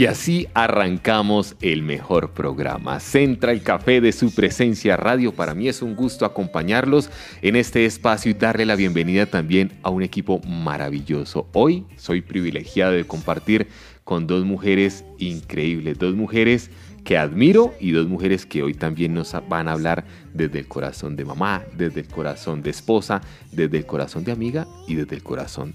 Y así arrancamos el mejor programa, Central Café de su presencia radio. Para mí es un gusto acompañarlos en este espacio y darle la bienvenida también a un equipo maravilloso. Hoy soy privilegiado de compartir con dos mujeres increíbles, dos mujeres que admiro y dos mujeres que hoy también nos van a hablar desde el corazón de mamá, desde el corazón de esposa, desde el corazón de amiga y desde el corazón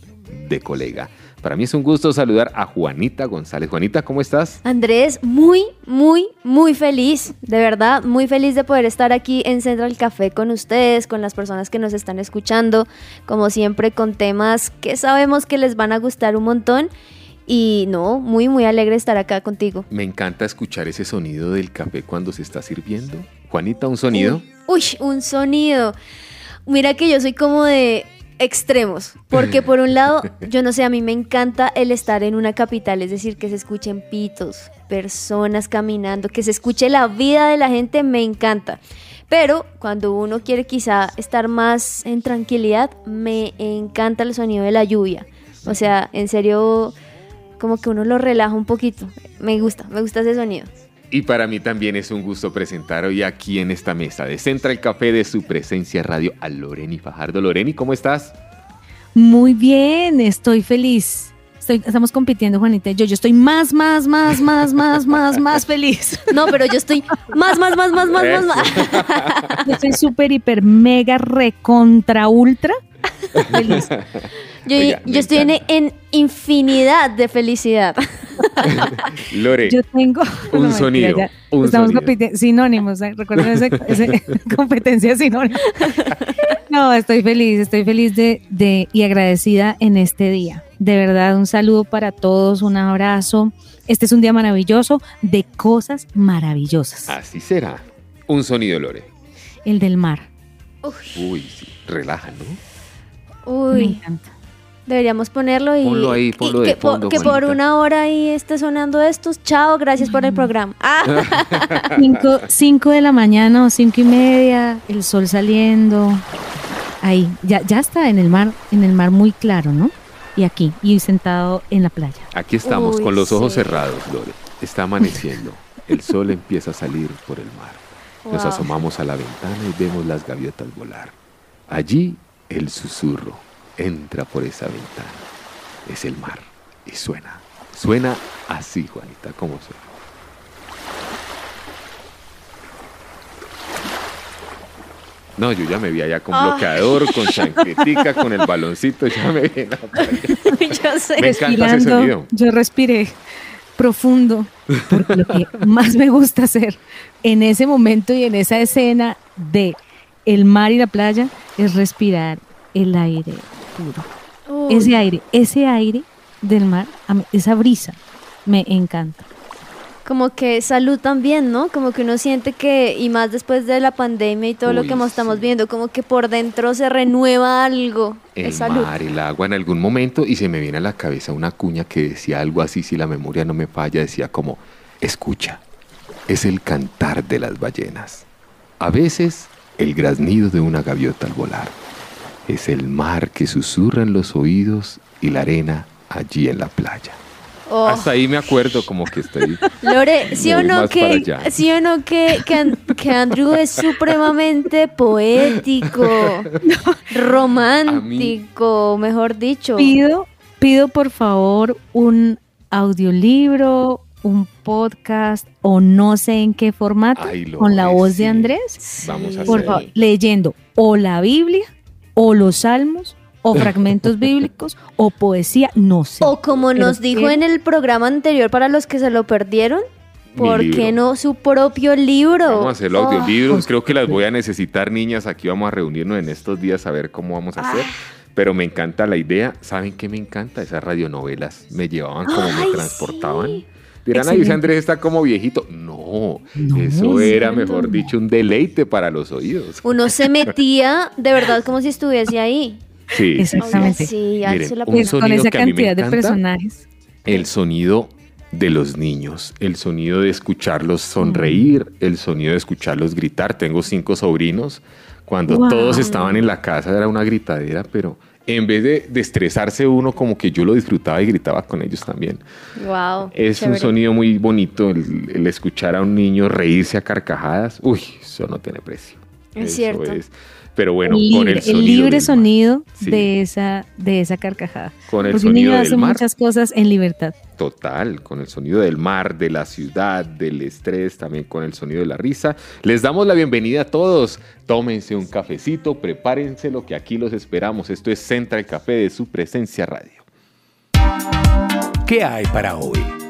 de colega. Para mí es un gusto saludar a Juanita González. Juanita, ¿cómo estás? Andrés, muy, muy, muy feliz, de verdad, muy feliz de poder estar aquí en Central Café con ustedes, con las personas que nos están escuchando, como siempre con temas que sabemos que les van a gustar un montón. Y no, muy, muy alegre de estar acá contigo. Me encanta escuchar ese sonido del café cuando se está sirviendo. Juanita, un sonido. Uy, un sonido. Mira que yo soy como de extremos, porque por un lado, yo no sé, a mí me encanta el estar en una capital, es decir, que se escuchen pitos, personas caminando, que se escuche la vida de la gente, me encanta. Pero cuando uno quiere quizá estar más en tranquilidad, me encanta el sonido de la lluvia. O sea, en serio, como que uno lo relaja un poquito. Me gusta, me gusta ese sonido. Y para mí también es un gusto presentar hoy aquí en esta mesa de Central Café de su presencia radio a Loreni Fajardo. Loreni, ¿cómo estás? Muy bien, estoy feliz. Estoy- estamos compitiendo, Juanita yo. Yo estoy más, más, más, más, más, más, más feliz. No, pero yo estoy más, más, más, más, más, más, más. Yo estoy súper, hiper, mega, recontra, ultra feliz. Yo, Oiga, me yo estoy en infinidad de felicidad. Lore, Yo tengo Un mentira, sonido, ya. un Estamos sonido. sinónimos. ¿eh? Recuerden ese competencia sinónima. No, estoy feliz, estoy feliz de, de y agradecida en este día. De verdad, un saludo para todos, un abrazo. Este es un día maravilloso de cosas maravillosas. así será. Un sonido, Lore. El del mar. Uy, sí, relaja, ¿no? Me Uy, encanta. Deberíamos ponerlo y, Ponlo ahí, y ponlo de que, po- fondo, que por una hora ahí esté sonando estos. Chao, gracias por el programa. Ah, Cinco, cinco de la mañana o cinco y media, el sol saliendo. Ahí, ya, ya está en el mar, en el mar muy claro, ¿no? Y aquí, y sentado en la playa. Aquí estamos Uy, con los ojos sí. cerrados, Lore. Está amaneciendo. El sol empieza a salir por el mar. Nos Wow. asomamos a la ventana y vemos las gaviotas volar. Allí el susurro entra por esa ventana. Es el mar y suena. Suena así, Juanita, ¿cómo suena? No, yo ya me vi allá con bloqueador, con chancletica, con el baloncito, ya me vi. yo sé. Me encanta ese Respirando, sonido. yo respiré profundo, porque lo que más me gusta hacer en ese momento y en esa escena de el mar y la playa es respirar el aire puro. Uy, Ese aire, ese aire del mar, a mí- esa brisa, me encanta. como que salud también, ¿no? Como que uno siente que, y más después de la pandemia y todo lo que estamos viendo, como que por dentro se renueva algo. el es salud. mar, el agua en algún momento y se me viene a la cabeza una cuña que decía algo así, si la memoria no me falla, decía como, escucha, es el cantar de las ballenas. A veces el graznido de una gaviota al volar. Es el mar que susurra en los oídos y la arena allí en la playa. Oh. Hasta ahí me acuerdo como que estoy... Lore, ¿sí o no que, sí o no que, que, An- que Andrew es supremamente poético, romántico, mejor dicho? Pido, pido por favor un audiolibro, un podcast o no sé en qué formato Ay, con la voz sí. de Andrés, Vamos a por hacer. favor, leyendo o la Biblia o los salmos o fragmentos bíblicos o poesía, no sé. O como Pero nos dijo que- en el programa anterior para los que se lo perdieron, ¿por qué no su propio libro? Vamos a hacer los Oh, audiolibros. Creo que las voy a necesitar, niñas. Aquí vamos a reunirnos en estos días a ver cómo vamos a hacer. Pero me encanta la idea. ¿Saben qué me encanta? Esas radionovelas me llevaban como Ay, me transportaban. sí. Dirán, Excelente. Andrés está como viejito. No, No, eso es era, cierto. mejor dicho, un deleite para los oídos. Uno se metía de verdad como si estuviese ahí. Sí. Exactamente. Sí, Miren, la un con esa que a mí me cantidad de encanta. personajes. el sonido de los niños, el sonido de escucharlos sonreír, el sonido de escucharlos gritar. Tengo cinco sobrinos. Cuando Wow. todos estaban en la casa era una gritadera, pero en vez de, de estresarse uno, como que yo lo disfrutaba y gritaba con ellos también. Wow. Es un sonido muy bonito el, el escuchar a un niño reírse a carcajadas. Uy, eso no tiene precio. Es Eso cierto. es. Pero bueno, el con libre, el el sonido. libre del mar. sonido Sí. de, esa, de esa carcajada. Con el Porque un sonido niño del hace mar. muchas cosas en libertad. Total, con el sonido del mar, de la ciudad, del estrés, también con el sonido de la risa. Les damos la bienvenida a todos. Tómense un cafecito, prepárense lo que aquí los esperamos. Esto es Central Café de su presencia radio. ¿Qué hay para hoy?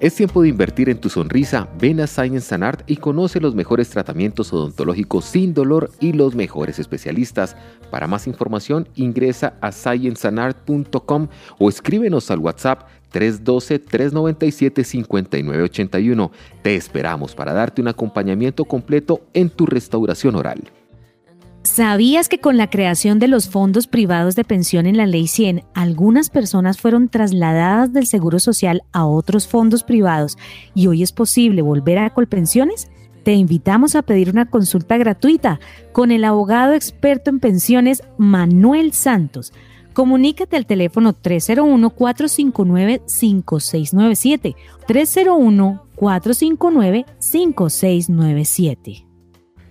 Es tiempo de invertir en tu sonrisa. Ven a Science and Art y conoce los mejores tratamientos odontológicos sin dolor y los mejores especialistas. Para más información, ingresa a scienceandart.com o escríbenos al WhatsApp 312-397-5981. Te esperamos para darte un acompañamiento completo en tu restauración oral. ¿Sabías que con la creación de los fondos privados de pensión en la Ley 100, algunas personas fueron trasladadas del Seguro Social a otros fondos privados y hoy es posible volver a Colpensiones? Te invitamos a pedir una consulta gratuita con el abogado experto en pensiones Manuel Santos. Comunícate al teléfono 301-459-5697. 301-459-5697.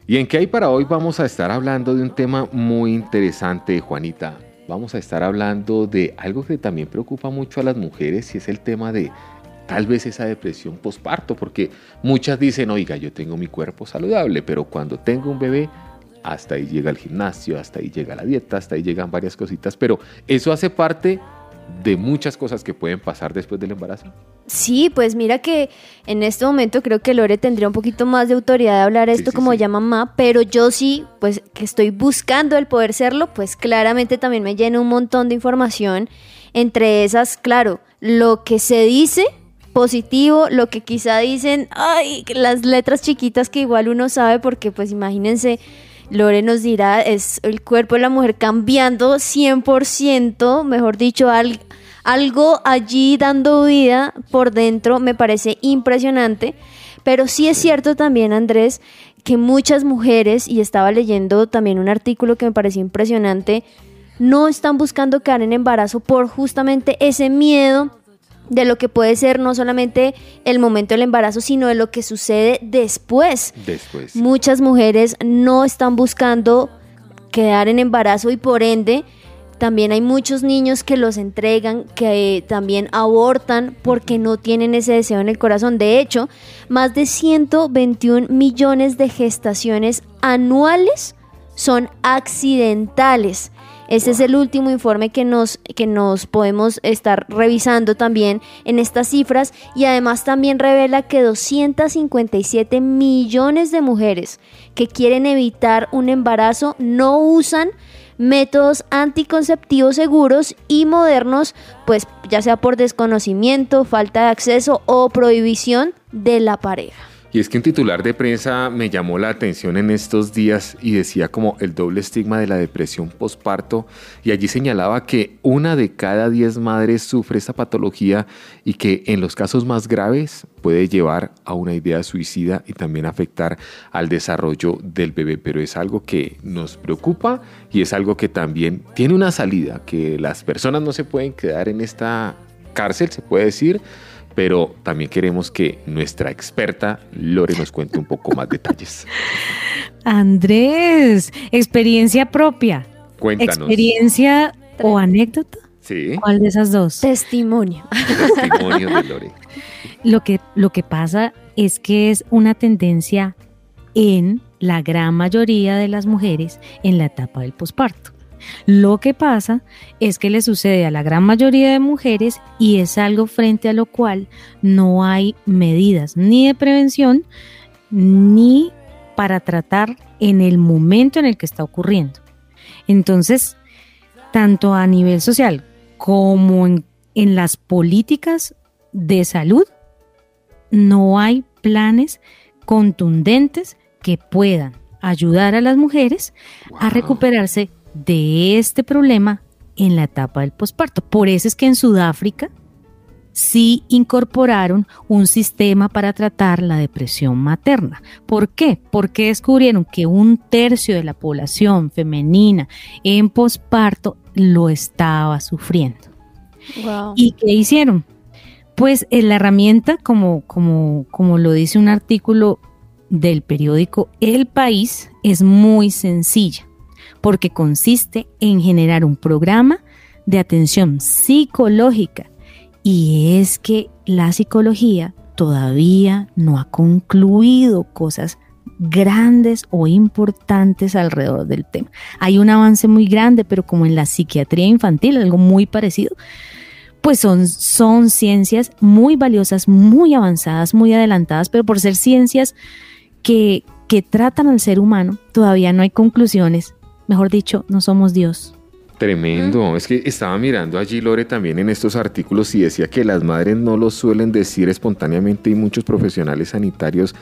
¿Y en qué hay para hoy? Vamos a estar hablando de un tema muy interesante, Juanita. Vamos a estar hablando de algo que también preocupa mucho a las mujeres y es el tema de tal vez esa depresión posparto, porque muchas dicen, oiga, yo tengo mi cuerpo saludable, pero cuando tengo un bebé, hasta ahí llega el gimnasio, hasta ahí llega la dieta, hasta ahí llegan varias cositas, pero eso hace parte de muchas cosas que pueden pasar después del embarazo. Sí, pues mira que en este momento creo que Lore tendría un poquito más de autoridad de hablar Sí, esto sí, como sí. ya mamá, pero yo sí, pues que estoy buscando el poder serlo, pues claramente también me llena un montón de información. Entre esas, claro, lo que se dice positivo, lo que quizá dicen, ay, las letras chiquitas que igual uno sabe, porque pues imagínense, Lore nos dirá, es el cuerpo de la mujer cambiando 100%, mejor dicho, al- algo allí dando vida por dentro, me parece impresionante. Pero sí es cierto también, Andrés, que muchas mujeres, y estaba leyendo también un artículo que me pareció impresionante, no están buscando quedar en embarazo por justamente ese miedo de lo que puede ser no solamente el momento del embarazo, sino de lo que sucede después. Después. Muchas mujeres no están buscando quedar en embarazo y por ende también hay muchos niños que los entregan, que eh, también abortan porque no tienen ese deseo en el corazón. De hecho, más de 121 millones de gestaciones anuales son accidentales. Ese es el último informe que nos, que nos podemos estar revisando también en estas cifras y además también revela que 257 millones de mujeres que quieren evitar un embarazo no usan métodos anticonceptivos seguros y modernos, pues ya sea por desconocimiento, falta de acceso o prohibición de la pareja. Y es que un titular de prensa me llamó la atención en estos días y decía como el doble estigma de la depresión posparto. Y allí señalaba que una de cada diez madres sufre esta patología y que en los casos más graves puede llevar a una idea suicida y también afectar al desarrollo del bebé, pero es algo que nos preocupa y es algo que también tiene una salida, que las personas no se pueden quedar en esta cárcel, se puede decir, pero también queremos que nuestra experta Lore nos cuente un poco más detalles. Andrés, experiencia propia. Cuéntanos. ¿Experiencia o anécdota? Sí, ¿Cuál de esas dos? Testimonio. testimonio de Lore. Lo que, lo que pasa es que es una tendencia en la gran mayoría de las mujeres en la etapa del posparto. Lo que pasa es que le sucede a la gran mayoría de mujeres y es algo frente a lo cual no hay medidas ni de prevención ni para tratar en el momento en el que está ocurriendo. Entonces, tanto a nivel social como en, en las políticas de salud, no hay planes contundentes que puedan ayudar a las mujeres a recuperarse de este problema en la etapa del posparto. Por eso es que en Sudáfrica sí incorporaron un sistema para tratar la depresión materna. ¿Por qué? Porque descubrieron que un tercio de la población femenina en posparto lo estaba sufriendo. ¿Y qué hicieron? Pues en la herramienta, como, como, como lo dice un artículo del periódico El País, es muy sencilla, porque consiste en generar un programa de atención psicológica. Y es que la psicología todavía no ha concluido cosas grandes o importantes alrededor del tema. Hay un avance muy grande, pero como en la psiquiatría infantil, algo muy parecido, pues son, son ciencias muy valiosas, muy avanzadas, muy adelantadas, pero por ser ciencias que, que tratan al ser humano, todavía no hay conclusiones. Mejor dicho, no somos Dios. Tremendo. Es que estaba mirando allí, Lore, también en estos artículos y decía que las madres no lo suelen decir espontáneamente y muchos profesionales sanitarios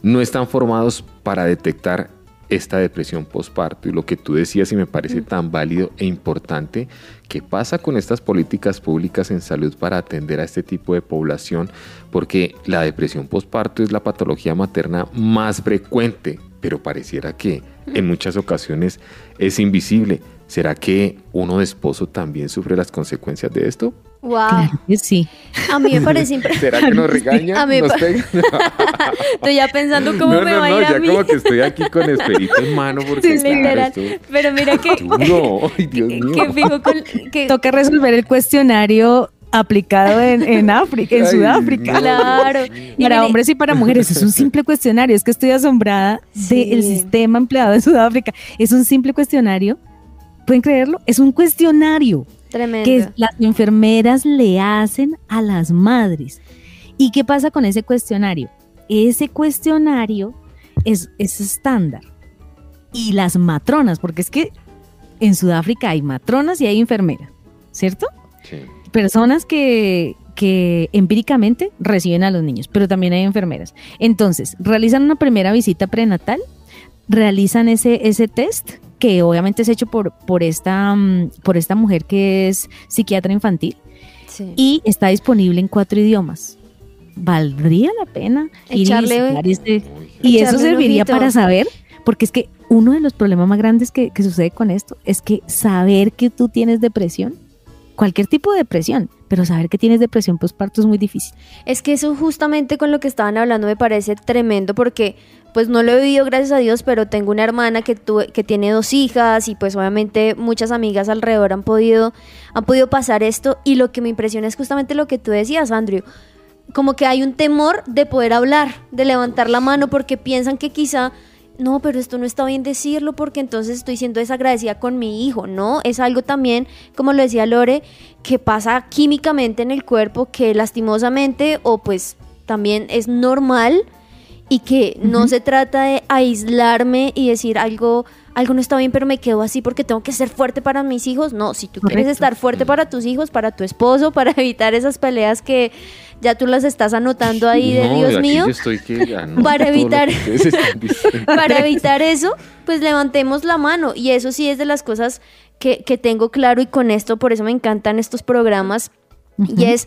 no están formados para detectar esta depresión postparto y lo que tú decías y me parece tan válido e importante, ¿qué pasa con estas políticas públicas en salud para atender a este tipo de población? Porque la depresión postparto es la patología materna más frecuente, pero pareciera que en muchas ocasiones es invisible. ¿Será que uno de esposo también sufre las consecuencias de esto? Wow. sí. A mí me parece impresionante. ¿Será que nos regaña? A mí ¿Nos pega? Estoy ya pensando cómo no, me no, va a no, ir a ya mí. como que estoy aquí con esperito en mano porque Sí, claro, literal. esto- Pero mira que, duro. Ay, Dios que, mío. que fijo con que Toca resolver el cuestionario aplicado en, en África, en Ay, Sudáfrica. no, Claro. Y Para mire- hombres y para mujeres es un simple cuestionario. Es que estoy asombrada Sí. del sistema empleado en Sudáfrica. Es un simple cuestionario. ¿Pueden creerlo? Es un cuestionario tremendo. que las enfermeras le hacen a las madres. ¿Y qué pasa con ese cuestionario? Ese cuestionario es, es estándar. Y las matronas, porque es que en Sudáfrica hay matronas y hay enfermeras, ¿cierto? Sí. Personas que, que empíricamente reciben a los niños, pero también hay enfermeras. Entonces, realizan una primera visita prenatal, realizan ese, ese test que obviamente es hecho por, por, esta, mm, por esta mujer que es psiquiatra infantil Sí. y está disponible en cuatro idiomas. ¿Valdría la pena ir y Echarle- este- y Echarle eso serviría para saber, porque es que uno de los problemas más grandes que, que sucede con esto es que saber que tú tienes depresión, cualquier tipo de depresión, pero saber que tienes depresión postparto es muy difícil. Es que eso justamente con lo que estaban hablando me parece tremendo porque pues no lo he vivido gracias a Dios, pero tengo una hermana que tuve- que tiene dos hijas y pues obviamente muchas amigas alrededor han podido han podido pasar esto y lo que me impresiona es justamente lo que tú decías, Andrew. Como que hay un temor de poder hablar, de levantar la mano porque piensan que quizá no, pero esto no está bien decirlo porque entonces estoy siendo desagradecida con mi hijo, ¿no? Es algo también, como lo decía Lore, que pasa químicamente en el cuerpo, que lastimosamente o pues también es normal y que no se trata de aislarme y decir algo, algo no está bien, pero me quedo así porque tengo que ser fuerte para mis hijos. No, si tú quieres estar fuerte para tus hijos, para tu esposo, para evitar esas peleas que ya tú las estás anotando ahí de No, Dios mío. yo estoy que ya no Para evitar-. Para evitar eso, pues levantemos la mano. Y eso sí es de las cosas que, que tengo claro y con esto, por eso me encantan estos programas. Y es,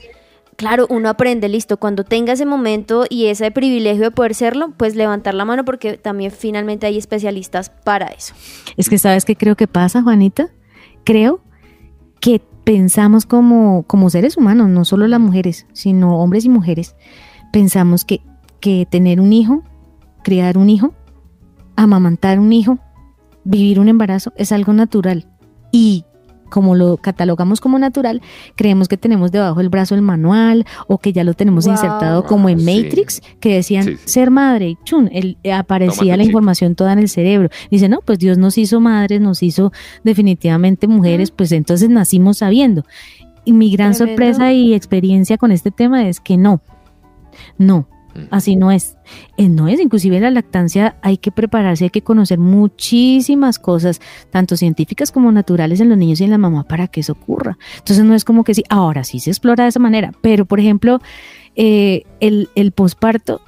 claro, uno aprende, listo, cuando tenga ese momento y ese privilegio de poder serlo, pues levantar la mano porque también finalmente hay especialistas para eso. Es que sabes qué creo que pasa, Juanita. Creo que pensamos como, como seres humanos, no solo las mujeres, sino hombres y mujeres, pensamos que, que tener un hijo, criar un hijo, amamantar un hijo, vivir un embarazo es algo natural. Y como lo catalogamos como natural, creemos que tenemos debajo del brazo el manual o que ya lo tenemos Wow. insertado como en Ah, sí. Matrix, que decían Sí, sí. ser madre y chun, el- eh, aparecía la chip. información toda en el cerebro. Dice, no, pues Dios nos hizo madres, nos hizo definitivamente mujeres, pues entonces nacimos sabiendo. Y mi gran Tremendo. sorpresa y experiencia con este tema es que no, no, así no es. Eh, no es, inclusive en la lactancia hay que prepararse, hay que conocer muchísimas cosas, tanto científicas como naturales en los niños y en la mamá para que eso ocurra. Entonces no es como que sí, ahora sí se explora de esa manera, pero por ejemplo, eh, el, el posparto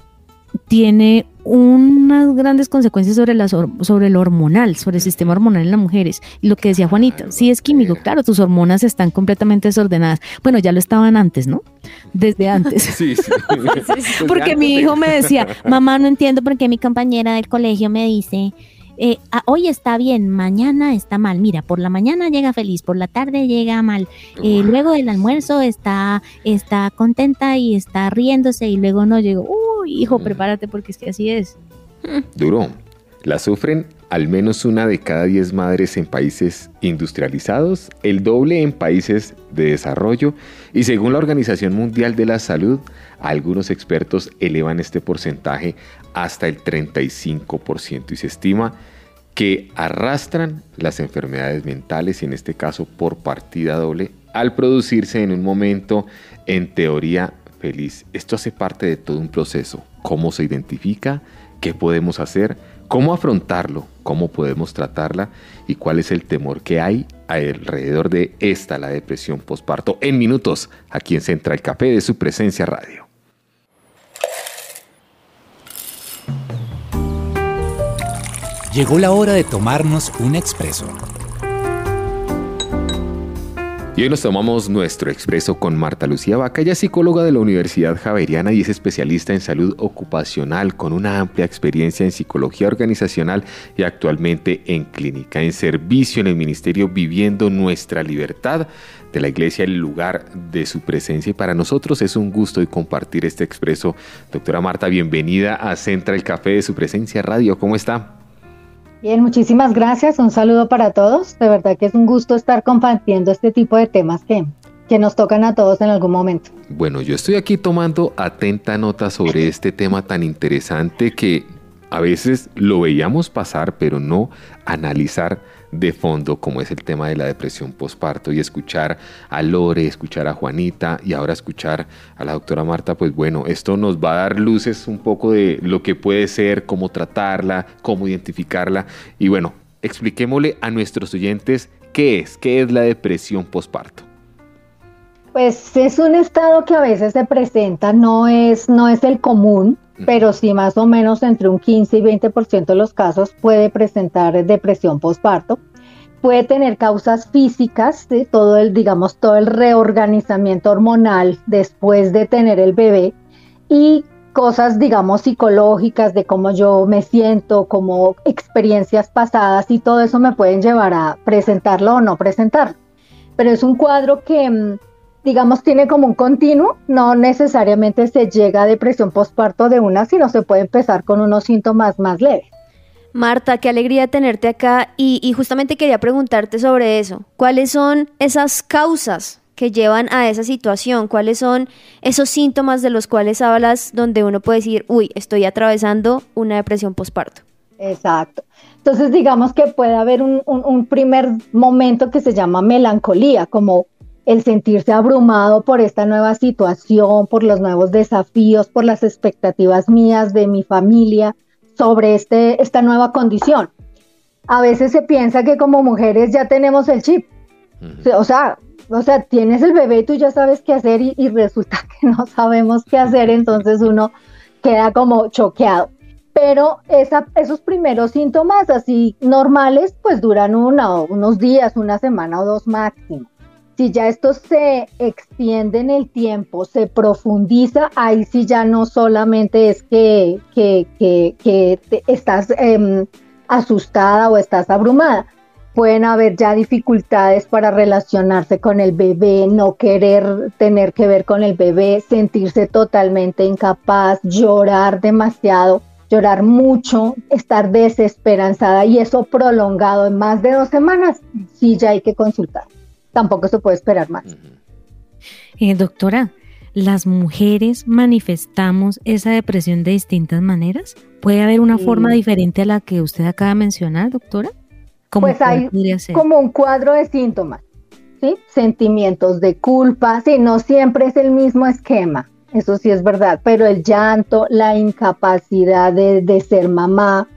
tiene unas grandes consecuencias sobre, las sobre lo hormonal, sobre el sistema hormonal en las mujeres. Y lo que decía Juanita, sí es químico, claro, tus hormonas están completamente desordenadas. Bueno, ya lo estaban antes, ¿no? Desde antes. Sí, sí. Porque mi hijo me decía, mamá, no entiendo por qué mi compañera del colegio me dice, eh, hoy está bien, mañana está mal. Mira, por la mañana llega feliz, por la tarde llega mal. Eh, luego del almuerzo está, está contenta y está riéndose y luego no llegó. Uy, hijo, Mm. prepárate porque es que así es. Duro. La sufren al menos una de cada diez madres en países industrializados, el doble en países de desarrollo y según la Organización Mundial de la Salud, algunos expertos elevan este porcentaje hasta el 35% y se estima que arrastran las enfermedades mentales y en este caso por partida doble al producirse en un momento en teoría feliz. Esto hace parte de todo un proceso. ¿Cómo se identifica? ¿Qué podemos hacer? ¿Cómo afrontarlo? ¿Cómo podemos tratarla? ¿Y cuál es el temor que hay alrededor de esta, la depresión postparto? En minutos, aquí en Central Café de su presencia radio. Llegó la hora de tomarnos un expreso. Y hoy nos tomamos nuestro expreso con Marta Lucía Vaca, ella es psicóloga de la Universidad Javeriana y es especialista en salud ocupacional con una amplia experiencia en psicología organizacional y actualmente en clínica, en servicio en el Ministerio Viviendo Nuestra Libertad de la Iglesia, el lugar de su presencia. Y para nosotros es un gusto hoy compartir este expreso. Doctora Marta, bienvenida a Central Café de su presencia radio. ¿Cómo está? Bien, muchísimas gracias. Un saludo para todos. De verdad que es un gusto estar compartiendo este tipo de temas que, que nos tocan a todos en algún momento. Bueno, yo estoy aquí tomando atenta nota sobre este tema tan interesante que a veces lo veíamos pasar, pero no analizar de fondo, como es el tema de la depresión postparto y escuchar a Lore, escuchar a Juanita y ahora escuchar a la doctora Marta, pues bueno, esto nos va a dar luces un poco de lo que puede ser, cómo tratarla, cómo identificarla y bueno, expliquémosle a nuestros oyentes qué es, qué es la depresión postparto. Pues es un estado que a veces se presenta, no es, no es el común, pero sí más o menos entre un 15 y 20% de los casos puede presentar depresión postparto. Puede tener causas físicas, ¿sí? todo el, digamos, todo el reorganizamiento hormonal después de tener el bebé y cosas, digamos, psicológicas de cómo yo me siento, como experiencias pasadas y todo eso me pueden llevar a presentarlo o no presentarlo. Pero es un cuadro que, mm, digamos, tiene como un continuo, no necesariamente se llega a depresión postparto de una, sino se puede empezar con unos síntomas más leves. Marta, qué alegría tenerte acá y, y justamente quería preguntarte sobre eso. ¿Cuáles son esas causas que llevan a esa situación? ¿Cuáles son esos síntomas de los cuales hablas donde uno puede decir, uy, estoy atravesando una depresión postparto? Exacto. Entonces, digamos que puede haber un, un- un primer momento que se llama melancolía, como el sentirse abrumado por esta nueva situación, por los nuevos desafíos, por las expectativas mías de mi familia sobre este, esta nueva condición. A veces se piensa que como mujeres ya tenemos el chip, o sea, o sea, tienes el bebé y tú ya sabes qué hacer y, y resulta que no sabemos qué hacer, entonces uno queda como choqueado. Pero esa, esos primeros síntomas así normales, pues duran una, o unos días, una semana o dos máximo. Si ya esto se extiende en el tiempo, se profundiza, ahí sí ya no solamente es que, que, estás em, asustada o estás abrumada, pueden haber ya dificultades para relacionarse con el bebé, no querer tener que ver con el bebé, sentirse totalmente incapaz, llorar demasiado, llorar mucho, estar desesperanzada y eso prolongado en más de dos semanas, sí ya hay que consultar. Tampoco se puede esperar más. Eh, doctora, ¿las mujeres manifestamos esa depresión de distintas maneras? ¿Puede haber una forma diferente a la que usted acaba de mencionar, doctora? ¿Cómo Pues hay como un cuadro de síntomas, ¿sí? Sentimientos de culpa, sí, no siempre es el mismo esquema, eso sí es verdad, pero el llanto, la incapacidad de, de ser mamá,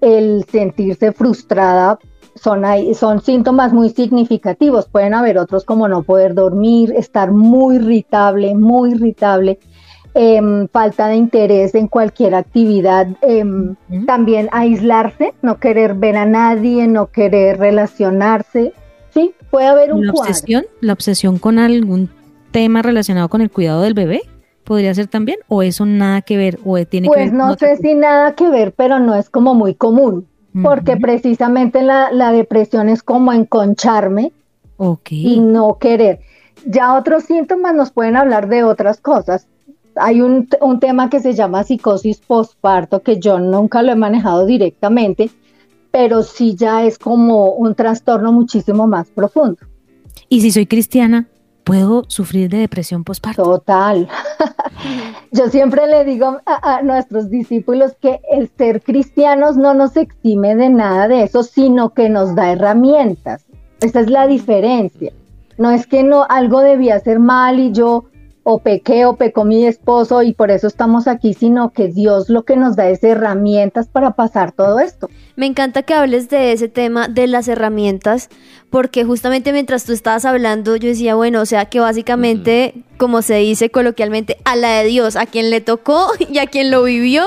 el sentirse frustrada, son, ahí- son síntomas muy significativos. Pueden haber otros como no poder dormir, estar muy irritable, muy irritable, em, falta de interés en cualquier actividad, Ujú. también aislarse, no querer ver a nadie, no querer relacionarse. Sí, puede haber un ¿La cuadro. obsesión? ¿La obsesión con algún tema relacionado con el cuidado del bebé? ¿Podría ser también? ¿O eso nada que ver? ¿O tiene que ver Pues no sé si nada que ver, pero no es como muy común, porque precisamente la, la depresión es como enconcharme y no querer. Ya otros síntomas nos pueden hablar de otras cosas. Hay un, un tema que se llama psicosis postparto, que yo nunca lo he manejado directamente, pero sí ya es como un trastorno muchísimo más profundo. Y si soy cristiana, ¿puedo sufrir de depresión postparto? Total. Yo siempre le digo a, a nuestros discípulos que el ser cristianos no nos exime de nada de eso, sino que nos da herramientas. Esa es la diferencia. No es que no algo debía ser mal y yo o pequé o pecó mi esposo y por eso estamos aquí, sino que Dios lo que nos da es herramientas para pasar todo esto. Me encanta que hables de ese tema de las herramientas, porque justamente mientras tú estabas hablando, yo decía, bueno, o sea que básicamente, como se dice coloquialmente, a la de Dios, a quien le tocó y a quien lo vivió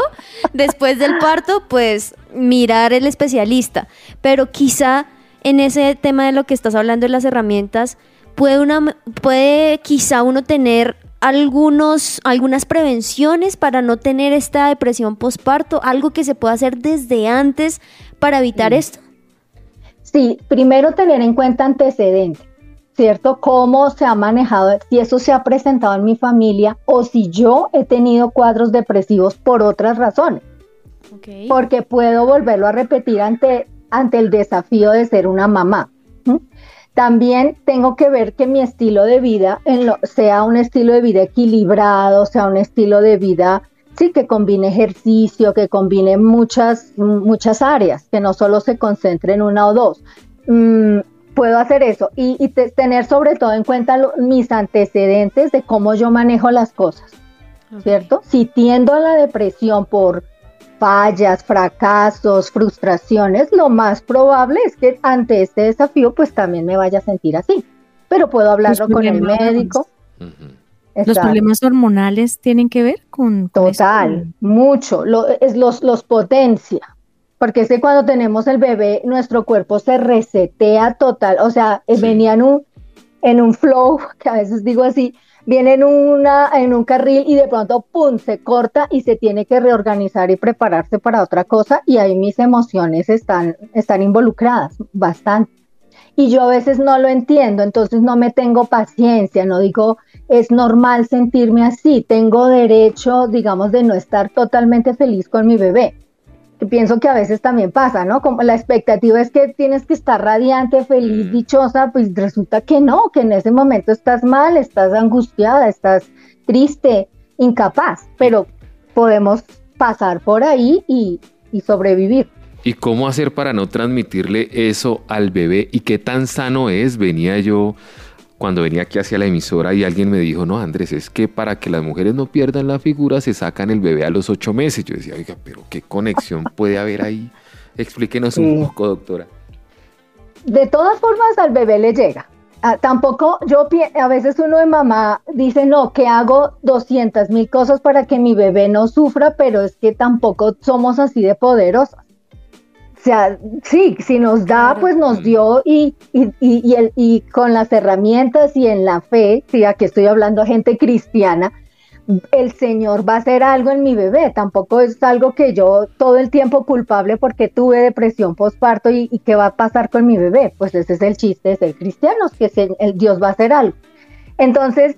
después del parto, pues mirar el especialista. Pero quizá en ese tema de lo que estás hablando de las herramientas, puede, una, puede quizá uno tener algunos, algunas prevenciones para no tener esta depresión postparto, algo que se pueda hacer desde antes para evitar esto. Sí, primero tener en cuenta antecedentes, ¿cierto? Cómo se ha manejado, si eso se ha presentado en mi familia o si yo he tenido cuadros depresivos por otras razones, porque puedo volverlo a repetir ante, ante el desafío de ser una mamá. También tengo que ver que mi estilo de vida en lo- sea un estilo de vida equilibrado, sea un estilo de vida, sí, que combine ejercicio, que combine muchas, muchas áreas, que no solo se concentre en una o dos. Mm, puedo hacer eso y, y te- tener sobre todo en cuenta lo- mis antecedentes de cómo yo manejo las cosas, ¿cierto? Si tiendo a la depresión por fallas, fracasos, frustraciones, lo más probable es que ante este desafío pues también me vaya a sentir así. Pero puedo hablarlo con el médico. ¿Los Exacto. problemas hormonales tienen que ver con, con esto? Total, mucho, lo, es los, los potencia, porque es que cuando tenemos el bebé, nuestro cuerpo se resetea total, o sea, Sí. venía en un, en un flow, que a veces digo así, viene en, una, en un carril y de pronto, ¡pum!, se corta y se tiene que reorganizar y prepararse para otra cosa, y ahí mis emociones están, están involucradas bastante. Y yo a veces no lo entiendo, entonces no me tengo paciencia, no digo, es normal sentirme así, tengo derecho, digamos, de no estar totalmente feliz con mi bebé. Que pienso que a veces también pasa, ¿no? Como la expectativa es que tienes que estar radiante, feliz, Mm. dichosa, pues resulta que no, que en ese momento estás mal, estás angustiada, estás triste, incapaz, pero podemos pasar por ahí y, y sobrevivir. ¿Y cómo hacer para no transmitirle eso al bebé? ¿Y qué tan sano es? Venía yo cuando venía aquí hacia la emisora y alguien me dijo, no, Andrés, es que para que las mujeres no pierdan la figura se sacan el bebé a los ocho meses. Yo decía, oiga, pero ¿qué conexión puede haber ahí? Explíquenos un poco, doctora. De todas formas al bebé le llega. Ah, tampoco, yo a veces uno de mamá dice, no, que hago 200 mil cosas para que mi bebé no sufra, pero es que tampoco somos así de poderosas. O sea, sí, si nos da, pues nos dio y, y, y, y el- y con las herramientas y en la fe, sí, aquí estoy hablando a gente cristiana, el Señor va a hacer algo en mi bebé. Tampoco es algo que yo todo el tiempo culpable porque tuve depresión postparto y, y qué va a pasar con mi bebé. Pues ese es el chiste de ser cristianos, que se- el Dios va a hacer algo. Entonces,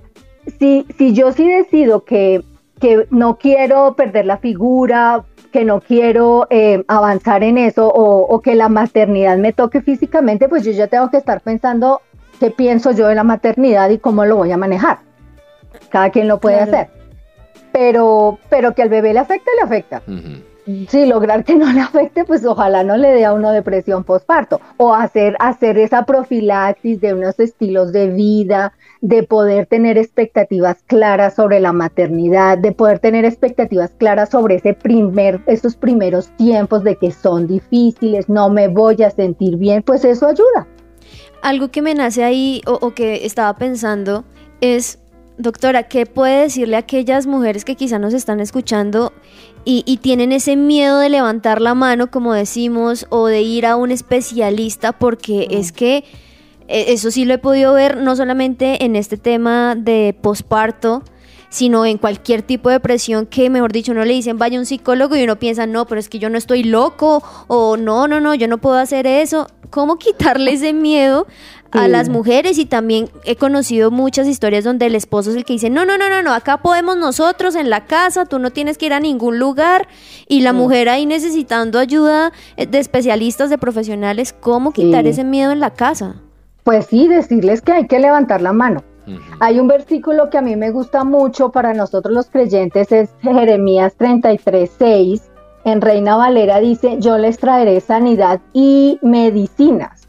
si, si yo sí decido que, que no quiero perder la figura, que no quiero eh, avanzar en eso o, o que la maternidad me toque físicamente, pues yo ya tengo que estar pensando qué pienso yo de la maternidad y cómo lo voy a manejar. Cada quien lo puede Claro. hacer. Pero, pero que al bebé le afecte, le afecta. Ujú. Sí, lograr que no le afecte, pues ojalá no le dé a uno depresión postparto. O hacer, hacer esa profilaxis de unos estilos de vida, de poder tener expectativas claras sobre la maternidad, de poder tener expectativas claras sobre ese primer, esos primeros tiempos de que son difíciles, no me voy a sentir bien, pues eso ayuda. Algo que me nace ahí o, o que estaba pensando es, doctora, ¿qué puede decirle a aquellas mujeres que quizá nos están escuchando y, y tienen ese miedo de levantar la mano, como decimos, o de ir a un especialista? Porque es que eh, eso sí lo he podido ver no solamente en este tema de posparto, sino en cualquier tipo de depresión que, mejor dicho, no le dicen vaya un psicólogo y uno piensa, no, pero es que yo no estoy loco, o no, no, no, yo no puedo hacer eso. ¿Cómo quitarle ese miedo a las mujeres? Y también he conocido muchas historias donde el esposo es el que dice, no, no, no, no, no, acá podemos nosotros en la casa, tú no tienes que ir a ningún lugar, y la mujer ahí necesitando ayuda eh, de especialistas, de profesionales, ¿cómo quitar Sí. ese miedo en la casa? Pues sí, decirles que hay que levantar la mano. Hay un versículo que a mí me gusta mucho para nosotros los creyentes, es Jeremías 33, 6. En Reina Valera dice, yo les traeré sanidad y medicinas.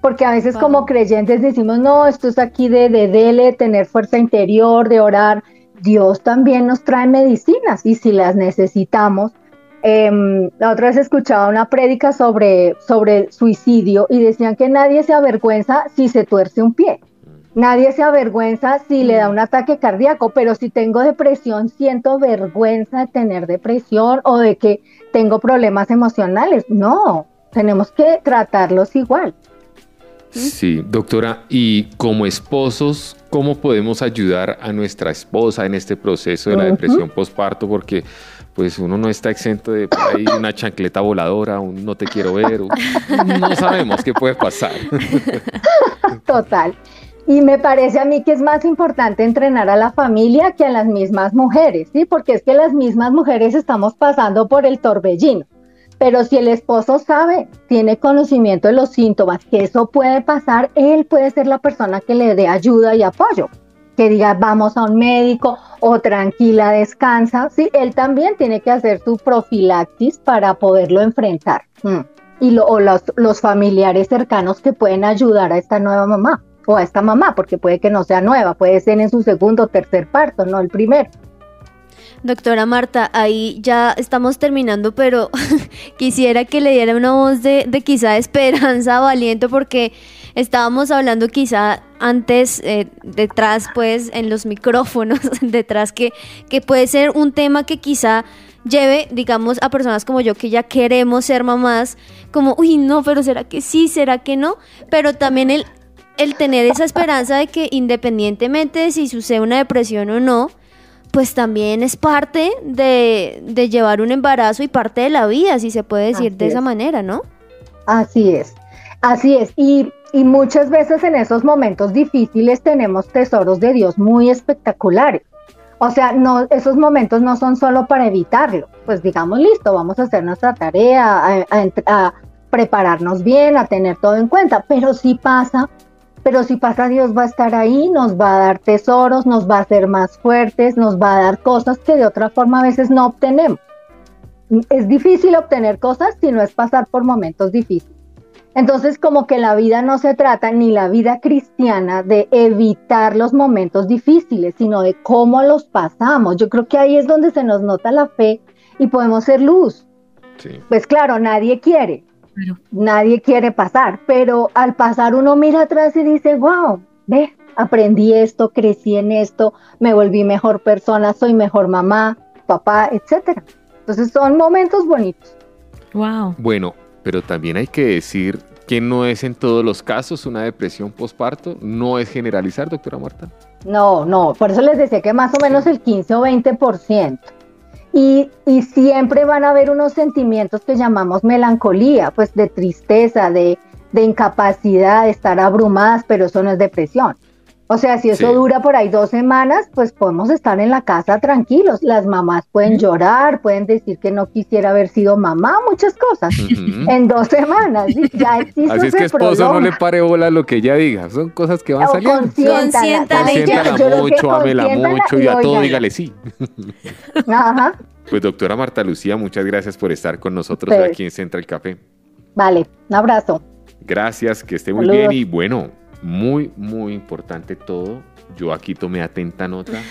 Porque a veces como creyentes decimos, no, esto es aquí de, de dele, tener fuerza interior, de orar. Dios también nos trae medicinas y si las necesitamos. Em, la otra vez escuchaba una prédica sobre, sobre el suicidio y decían que nadie se avergüenza si se tuerce un pie. Nadie se avergüenza si le da un ataque cardíaco, pero si tengo depresión, siento vergüenza de tener depresión o de que tengo problemas emocionales. No, tenemos que tratarlos igual. Sí, doctora, y como esposos, ¿cómo podemos ayudar a nuestra esposa en este proceso de la depresión postparto? Porque pues uno no está exento de por ahí una chancleta voladora, un no te quiero ver, no sabemos qué puede pasar. Total. Y me parece a mí que es más importante entrenar a la familia que a las mismas mujeres, ¿sí? Porque es que las mismas mujeres estamos pasando por el torbellino. Pero si el esposo sabe, tiene conocimiento de los síntomas, que eso puede pasar, él puede ser la persona que le dé ayuda y apoyo. Que diga, vamos a un médico o tranquila, descansa. Sí, él también tiene que hacer su profilaxis para poderlo enfrentar. Mm. Y lo- o los, los familiares cercanos que pueden ayudar a esta nueva mamá o a esta mamá, porque puede que no sea nueva, puede ser en su segundo o tercer parto, no el primero. Doctora Marta, ahí ya estamos terminando, pero quisiera que le diera una voz de, de quizá esperanza o aliento, porque estábamos hablando quizá antes, eh, detrás, pues, en los micrófonos, detrás, que, que puede ser un tema que quizá lleve, digamos, a personas como yo que ya queremos ser mamás, como, uy, no, pero ¿será que sí? ¿Será que no? Pero también el, el tener esa esperanza de que independientemente de si sucede una depresión o no, pues también es parte de, de llevar un embarazo y parte de la vida, si se puede decir Así de esa es. manera, ¿no? Así es, así es. Y, y muchas veces en esos momentos difíciles tenemos tesoros de Dios muy espectaculares. O sea, no, esos momentos no son solo para evitarlo. Pues digamos, listo, vamos a hacer nuestra tarea, a, a prepararnos bien, a tener todo en cuenta. Pero si pasa, pero si pasa, Dios va a estar ahí, nos va a dar tesoros, nos va a hacer más fuertes, nos va a dar cosas que de otra forma a veces no obtenemos. Es difícil obtener cosas si no es pasar por momentos difíciles. Entonces, como que la vida no se trata, ni la vida cristiana, de evitar los momentos difíciles, sino de cómo los pasamos. Yo creo que ahí es donde se nos nota la fe y podemos ser luz. Sí. Pues claro, nadie quiere, Claro. nadie quiere pasar, pero al pasar uno mira atrás y dice, wow, ve, aprendí esto, crecí en esto, me volví mejor persona, soy mejor mamá, papá, etcétera. Entonces son momentos bonitos. Wow. Bueno, pero también hay que decir que no es en todos los casos una depresión postparto, no es generalizar, doctora Marta. No, no, por eso les decía que más o menos el 15 o 20%. Y, y siempre van a haber unos sentimientos que llamamos melancolía, pues de tristeza, de, de incapacidad, de estar abrumadas, pero eso no es depresión. O sea, si eso Sí. dura por ahí dos semanas, pues podemos estar en la casa tranquilos. Las mamás pueden llorar, pueden decir que no quisiera haber sido mamá, muchas cosas. En dos semanas, ¿sí? ya Así es que esposo no le pare bola a lo que ella diga. Son cosas que van O saliendo. consiéntala, Consiéntala y mucho, ámela mucho y y a todo dígale sí. Ajá, Pues doctora Marta Lucía, muchas gracias por estar con nosotros Ustedes. aquí en Central Café. vale, un abrazo. Gracias, que esté muy Saludos. bien y bueno, muy, muy importante todo. Yo aquí tomé atenta nota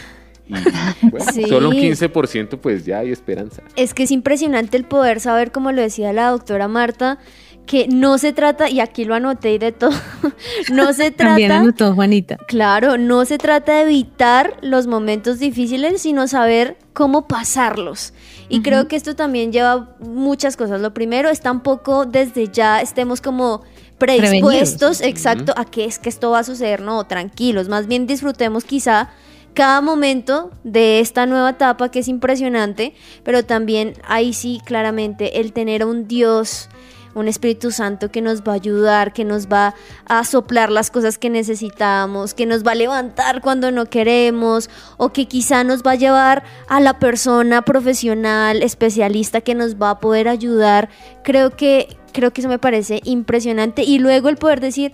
y bueno, Sí. solo un 15% pues ya hay esperanza. Es que es impresionante el poder saber, como lo decía la doctora Marta, que no se trata, y aquí lo anoté y de todo, no se También trata, anotó Juanita. claro, no se trata de evitar los momentos difíciles, sino saber cómo pasarlos. Y creo que esto también lleva muchas cosas. Lo primero es tampoco desde ya estemos como predispuestos, Prevenidos. exacto, a que es que esto va a suceder, no, tranquilos, más bien disfrutemos quizá cada momento de esta nueva etapa que es impresionante, pero también ahí sí claramente el tener a un Dios, un Espíritu Santo que nos va a ayudar, que nos va a soplar las cosas que necesitamos, que nos va a levantar cuando no queremos, o que quizá nos va a llevar a la persona profesional, especialista que nos va a poder ayudar. Creo que, creo que eso me parece impresionante. Y luego el poder decir,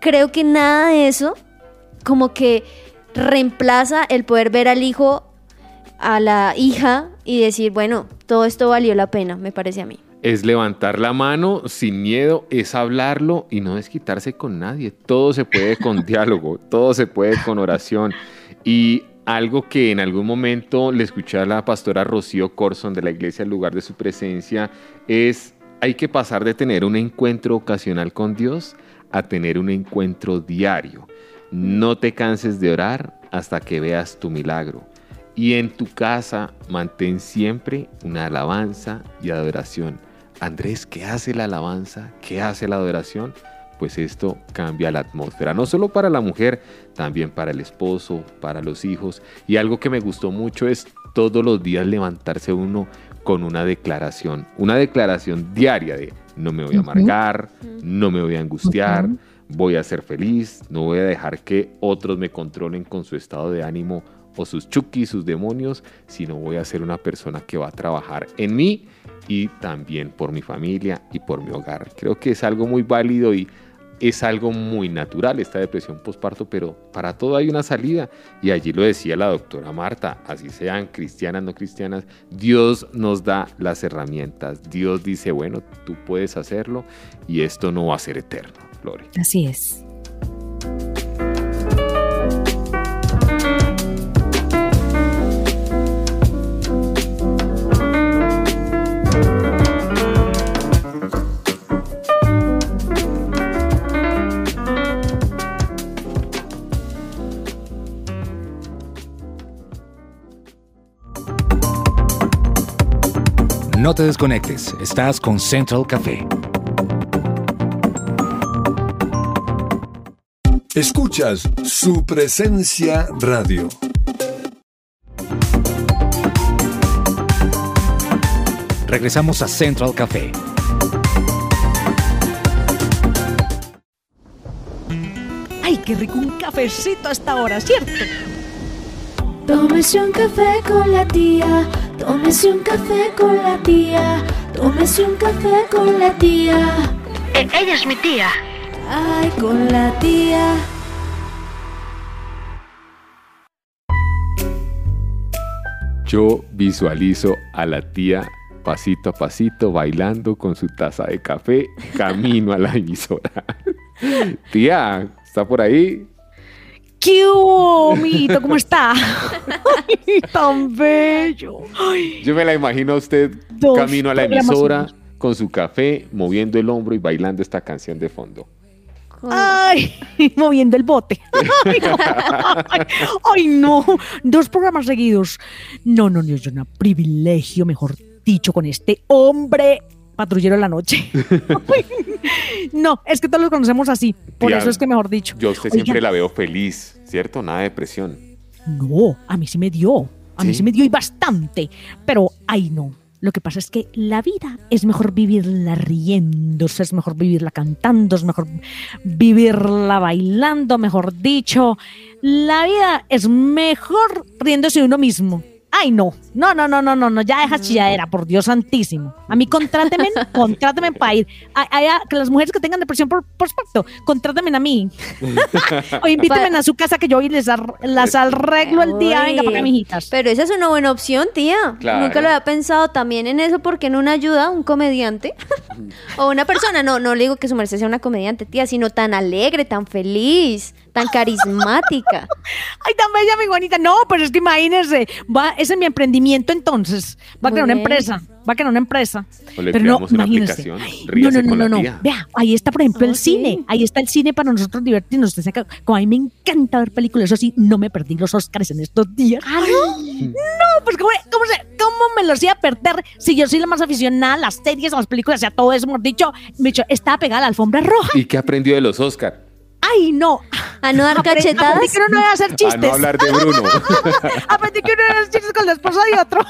creo que nada de eso como que reemplaza el poder ver al hijo, a la hija y decir, bueno, todo esto valió la pena, me parece a mí. Es levantar la mano sin miedo, es hablarlo y no desquitarse con nadie. Todo se puede con diálogo, todo se puede con oración. Y algo que en algún momento le escuché a la pastora Rocío Corson de la iglesia El lugar de su presencia es hay que pasar de tener un encuentro ocasional con Dios a tener un encuentro diario. No te canses de orar hasta que veas tu milagro. Y en tu casa mantén siempre una alabanza y adoración. Andrés, ¿qué hace la alabanza? ¿Qué hace la adoración? Pues esto cambia la atmósfera, no solo para la mujer, también para el esposo, para los hijos. Y algo que me gustó mucho es todos los días levantarse uno con una declaración, una declaración diaria de no me voy a amargar, no me voy a angustiar, voy a ser feliz, no voy a dejar que otros me controlen con su estado de ánimo o sus chukis, sus demonios, sino voy a ser una persona que va a trabajar en mí y también por mi familia y por mi hogar. Creo que es algo muy válido y es algo muy natural esta depresión postparto, pero para todo hay una salida. Y allí lo decía la doctora Marta, así sean cristianas, no cristianas, Dios nos da las herramientas. Dios dice, bueno, tú puedes hacerlo y esto no va a ser eterno, Gloria. Así es. No te desconectes, estás con Central Café. Escuchas su presencia radio. Regresamos a Central Café. ¡Ay, qué rico un cafecito a esta hora, ¿cierto? Tómese un café con la tía, tómese un café con la tía, tómese un café con la tía. ella es mi tía. Ay, con la tía. Yo visualizo a la tía pasito a pasito bailando con su taza de café camino a la emisora. tía, ¿está por ahí? ¿Qué hubo, amiguito? ¿Cómo está? Ay, tan bello. Ay, Yo me la imagino a usted Dos camino a la emisora con su café, moviendo el hombro y bailando esta canción de fondo. ay, moviendo el bote. Ay, no. Ay, ay, no. Dos programas seguidos. No, no, no, es un privilegio, mejor dicho, con este hombre patrullero de la noche. No, es que todos los conocemos así. Por Tía, eso es que mejor dicho. Yo a usted Oiga, siempre la veo feliz, ¿cierto? Nada de depresión. No, a mí sí me dio. A mí ¿Sí? sí me dio y bastante. Pero, ay no. Lo que pasa es que la vida es mejor vivirla riéndose, es mejor vivirla cantando, es mejor vivirla bailando, mejor dicho. La vida es mejor riéndose de uno mismo. Ay, no, no, no, no, no, no, no, ya deja chilladera, por Dios santísimo. A mí contráteme, contráteme para ir. A, a- a- que las mujeres que tengan depresión por, por supuesto, contrátenme a mí. o invítenme a su casa que yo hoy les ar- las arreglo el día. Venga, para mijitas. Pero esa es una buena opción, tía. Claro. Nunca lo había pensado también en eso porque no una ayuda un comediante o una persona. No, no le digo que su merced sea una comediante, tía, sino tan alegre, tan feliz, tan carismática. Ay, tan bella, mi Juanita. No, pero es que imagínense, va, ese es mi emprendimiento entonces. Va a crear una empresa, va a crear una empresa. O le pero no, una imagínense. No, no, no, con no, no. Vea, ahí está, por ejemplo, Oh, el sí. cine. Ahí está el cine para nosotros divertirnos. Como a mí me encanta ver películas, eso sí, no me perdí los Oscars en estos días. ¿Ah, no? No, pues ¿cómo, cómo, se- cómo me los iba a perder si yo soy la más aficionada a las series, a las películas, a todo eso, hemos dicho, me dicho, estaba pegada a la alfombra roja. ¿Y qué aprendió de los Oscar? Ay, no. ¿A no dar Aprendí cachetadas? que uno no debe hacer A chistes. no hablar de Bruno. Aprendí que uno debe hacer chistes con la esposa de otro.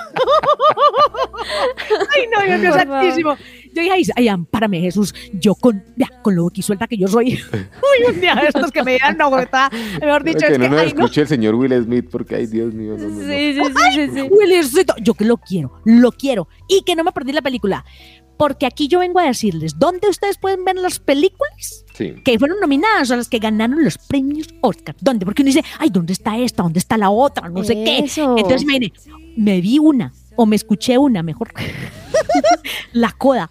Ay, no, Dios mío, santísimo. Yo dije, ay, ampárame, Jesús. Yo con, vea, con lo suelta que yo soy. Uy, un día de estos que me digan, no, está, mejor dicho, que es no que, nos ay, no. escuche el señor Will Smith porque, ay, Dios mío, no, no, no. Sí, sí, sí, sí, sí. Willycito, yo que lo quiero, lo quiero. Y que no me perdí la película. Porque aquí yo vengo a decirles, ¿dónde ustedes pueden ver las películas? Sí. que fueron nominadas o las que ganaron los premios Oscar. ¿Dónde? Porque uno dice, ay, ¿dónde está esta? ¿Dónde está la otra? No sé qué. Entonces me me vi una, o me escuché una, mejor. la coda.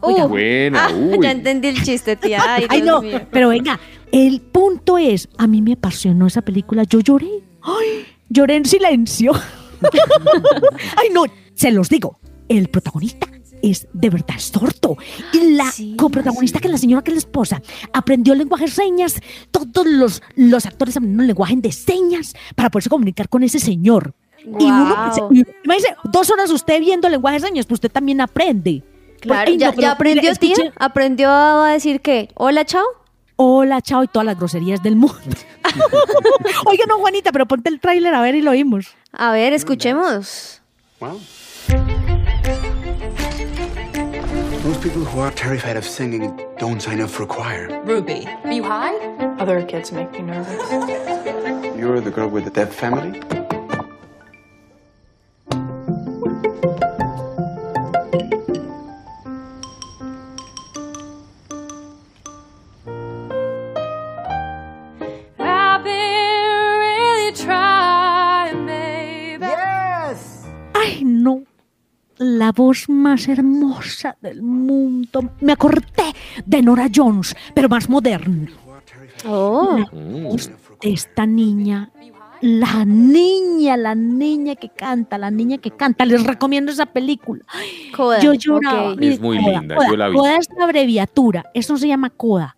Oiga, Uh, Buena, ah, uy. ya entendí el chiste, tía. Ay, no, mío. pero venga, el punto es, a mí me apasionó esa película, yo lloré. Ay, lloré en silencio. Ay, no, se los digo, el protagonista es de verdad sordo. Y la Sí, coprotagonista, que es la señora que es la esposa, aprendió lenguaje de señas. Todos los, los actores aprendieron lenguaje de señas para poderse comunicar con ese señor. Y uno, me dice, dos horas usted viendo lenguaje de señas, pues usted también aprende. Claro, Ay, no, ¿ya, pero ya aprendió, tía? ¿Aprendió a decir qué? ¿Hola, chao? Hola, chao y todas las groserías del mundo. Oiga, no, Juanita, pero ponte el tráiler a ver y lo oímos. A ver, escuchemos. Well, most people who are terrified of singing don't sign up for choir. Ruby, are you high? Other kids make me nervous. You're the girl with the deaf family? La voz más hermosa del mundo. Me acordé de Nora Jones, pero más moderna. Oh. Voz de Esta niña. La niña, la niña que canta, la niña que canta. Les recomiendo esa película. Coda. Yo lloraba. Es muy Coda, linda, Coda. yo la vi. Coda es la abreviatura. Eso no se llama Coda.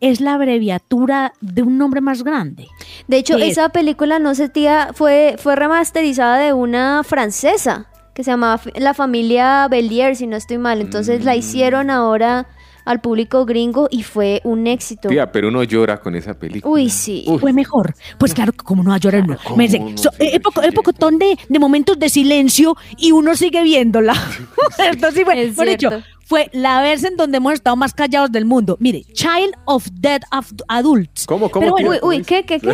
Es la abreviatura de un nombre más grande. De hecho, esa película, no sé, tía, fue, fue remasterizada de una francesa que se llamaba F- La familia Bellier, si no estoy mal. Entonces Mm. la hicieron ahora al público gringo y fue un éxito. Tía, pero uno llora con esa película. Uy, sí. Uy. Fue mejor. Pues claro, que como no va a llorar uno. ¿cómo Me dice, no? so- eh, epocotón de, de momentos de silencio y uno sigue viéndola. Esto sí fue, Es por dicho, cierto. fue la vez en donde hemos estado más callados del mundo. Mire, Child of Dead Af- Adults. ¿Cómo, cómo, Pero bueno, tía? Uy, uy, ¿qué, qué, qué?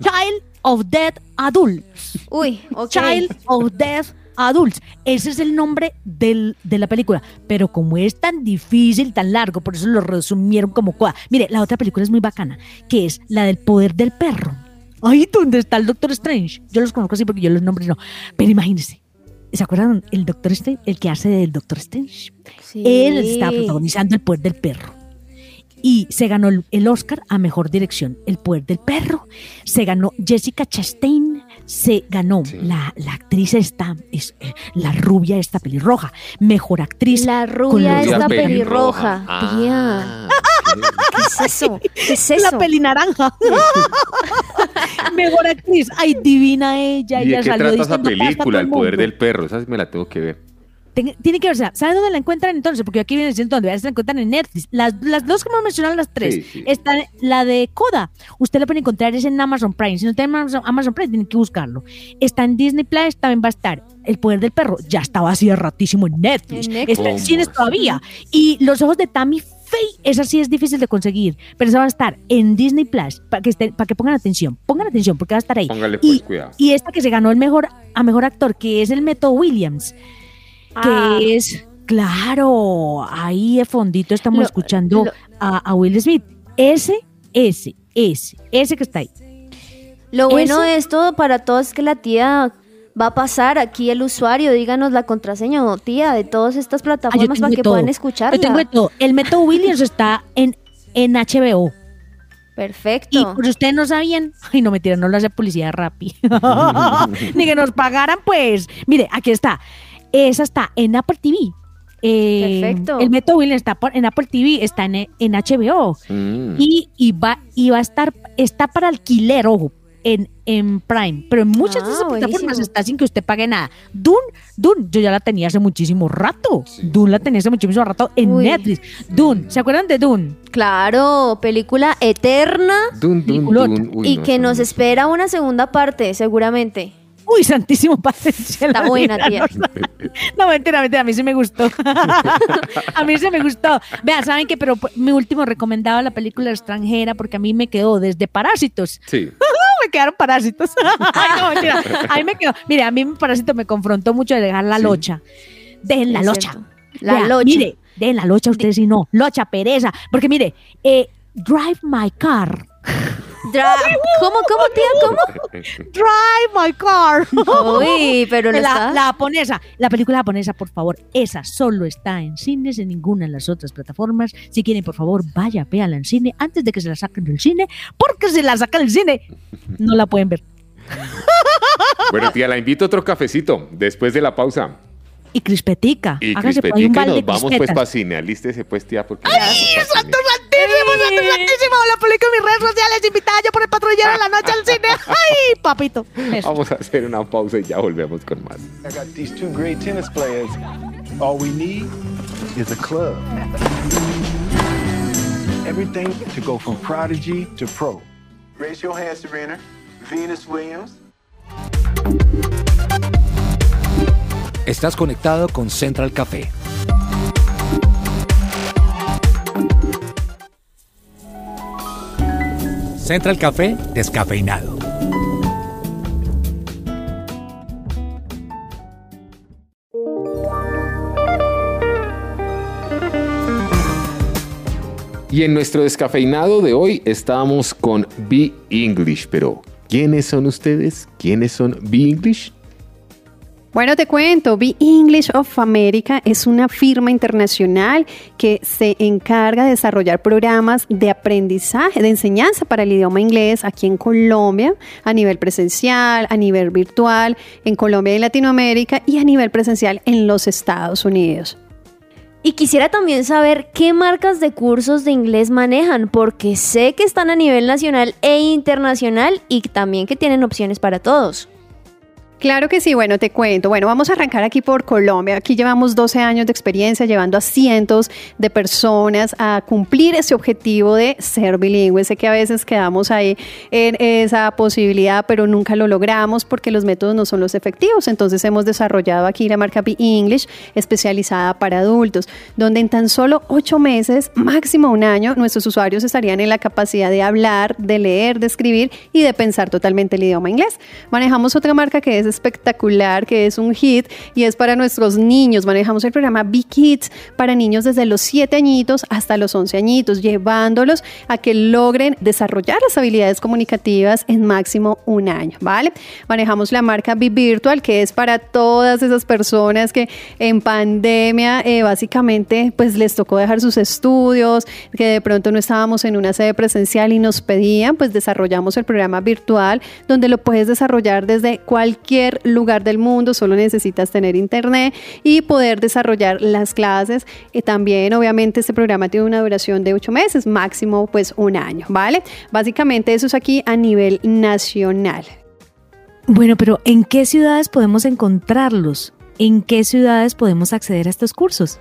Child of Dead Adults. Uy, ok. Child of Dead Adults. Ese es el nombre del- de la película. Pero como es tan difícil, tan largo, por eso lo resumieron como coda. Mire, la otra película es muy bacana, que es la del poder del perro. Ahí donde está el Doctor Strange. Yo los conozco así porque yo los nombres no. Pero imagínense. ¿Se acuerdan el Doctor Strange? El que hace del Doctor Strange. Sí. Él está protagonizando El poder del perro. Y se ganó el- el Oscar a Mejor Dirección, El poder del perro. Se ganó Jessica Chastain. Se ganó Sí. la, la actriz esta, es, eh, la rubia esta pelirroja. Mejor actriz. La rubia esta pelirroja. Tía, Ah, ¿qué es eso? ¿Qué es eso? La pelinaranja. Mejor actriz. Ay, divina ella. ¿Y de ella qué salió trata esa película, El poder mundo. del perro? Esa sí me la tengo que ver. Ten- tiene que verse. ¿Saben dónde la encuentran entonces? Porque aquí viene diciendo dónde. Se la encuentran en Netflix. Las, las dos que hemos mencionado, las tres. Sí, sí. Está la de Coda. Usted la puede encontrar es en Amazon Prime. Si no tiene Amazon, Amazon Prime, tienen que buscarlo. Está en Disney Plus, también va a estar. El poder del perro ya estaba así de ratísimo en Netflix. En Netflix. Está en ¿Cómo cines todavía. Y Los ojos de Tammy Faye, esa sí es difícil de conseguir, pero esa va a estar en Disney Plus para que, estén- para que pongan atención. Pongan atención porque va a estar ahí. Póngale pues y, cuidado. y esta que se ganó el mejor a mejor actor, que es el Meto Williams, que Ah. es, claro, ahí de fondito estamos Lo- escuchando lo- a, a Will Smith. Ese, ese, ese, ese que está ahí. Lo bueno de esto para todos es que la tía va a pasar aquí el usuario, díganos la contraseña o tía de todas estas Ah, plataformas para que todo. puedan Yo escucharla. tengo de todo. El Meto Williams está en, en HBO. Perfecto. Y por ustedes no sabían, ay, no mentira, no lo hace publicidad Rappi. Ni que nos pagaran, pues. Mire, aquí está. Esa está en Apple TV. Eh, Perfecto. El Meto Williams está por- en Apple TV, está en, en HBO. Mm. Y, y va, y va a estar, está para alquiler, ojo, en, en Prime. Pero en muchas de Ah, esas plataformas buenísimo. está sin que usted pague nada. Dune, Dune, yo ya la tenía hace muchísimo rato. Dune la tenía hace muchísimo rato en Uy. Netflix. Dune, ¿se acuerdan de Dune? Claro, película eterna Dun, dun, Peliculota. dun. Uy, y no, que nos no. espera una segunda parte, seguramente. Uy, santísimo padre. Está buena, tía. No, no, mentira, mentira, a mí sí me gustó. a mí sí me gustó. Vean, ¿saben qué? Pero pues, mi último recomendaba la película extranjera porque a mí me quedó desde Parásitos. Sí. me quedaron parásitos. Ay, no, mentira. A mí me quedó. Mire, a mí mi parásito me confrontó mucho de dejar la Sí. locha. Dejen la locha. La Vea, locha. Mire, dejen la locha ustedes y no. Locha, pereza. Porque mire, eh, Drive My Car. ¿Cómo, cómo, tía? ¿Cómo? Drive My Car. Uy, pero no la, está. la japonesa, la película japonesa, por favor, esa solo está en cines, en ninguna de las otras plataformas. Si quieren, por favor, vaya, véala en cine antes de que se la saquen del cine, porque si la sacan del cine, no la pueden ver. Bueno, tía, la invito a otro cafecito después de la pausa. Y crispetica, Y hágase crispetica y nos vamos pues para cine. Alístese pues, tía, porque... ¡Ay, santo santísimo! La publico en mis redes sociales, invitada yo por el patrullero de la noche al cine. ¡Ay, papito! Eso. Vamos a hacer una pausa y ya volvemos con más. I got these two great tennis players. All we need is a club. Everything to go from prodigy to pro. Raise your hand, Serena. Venus Williams. Estás conectado con Central Café. Central Café descafeinado. Y en nuestro descafeinado de hoy estamos con Be English, pero ¿quiénes son ustedes? ¿Quiénes son Be English? Bueno, te cuento, Be English of America es una firma internacional que se encarga de desarrollar programas de aprendizaje, de enseñanza para el idioma inglés aquí en Colombia, a nivel presencial, a nivel virtual, en Colombia y Latinoamérica y a nivel presencial en los Estados Unidos. Y quisiera también saber qué marcas de cursos de inglés manejan, porque sé que están a nivel nacional e internacional y también que tienen opciones para todos. Claro que sí, bueno, te cuento. Bueno, vamos a arrancar aquí por Colombia. Aquí llevamos 12 años de experiencia llevando a cientos de personas a cumplir ese objetivo de ser bilingües. Sé que a veces quedamos ahí en esa posibilidad, pero nunca lo logramos porque los métodos no son los efectivos. Entonces hemos desarrollado aquí la marca Be English especializada para adultos, donde en tan solo ocho meses, máximo un año, nuestros usuarios estarían en la capacidad de hablar, de leer, de escribir y de pensar totalmente el idioma inglés. Manejamos otra marca que es espectacular, que es un hit y es para nuestros niños. Manejamos el programa Big Kids para niños desde los 7 añitos hasta los 11 añitos, llevándolos a que logren desarrollar las habilidades comunicativas en máximo un año, ¿vale? Manejamos la marca Be Virtual, que es para todas esas personas que en pandemia eh, básicamente pues les tocó dejar sus estudios, que de pronto no estábamos en una sede presencial y nos pedían, pues desarrollamos el programa virtual donde lo puedes desarrollar desde cualquier lugar del mundo, solo necesitas tener internet y poder desarrollar las clases. Y también, obviamente, este programa tiene una duración de ocho meses, máximo pues un año, ¿vale? Básicamente eso es aquí a nivel nacional. Bueno, pero ¿en qué ciudades podemos encontrarlos? ¿En qué ciudades podemos acceder a estos cursos?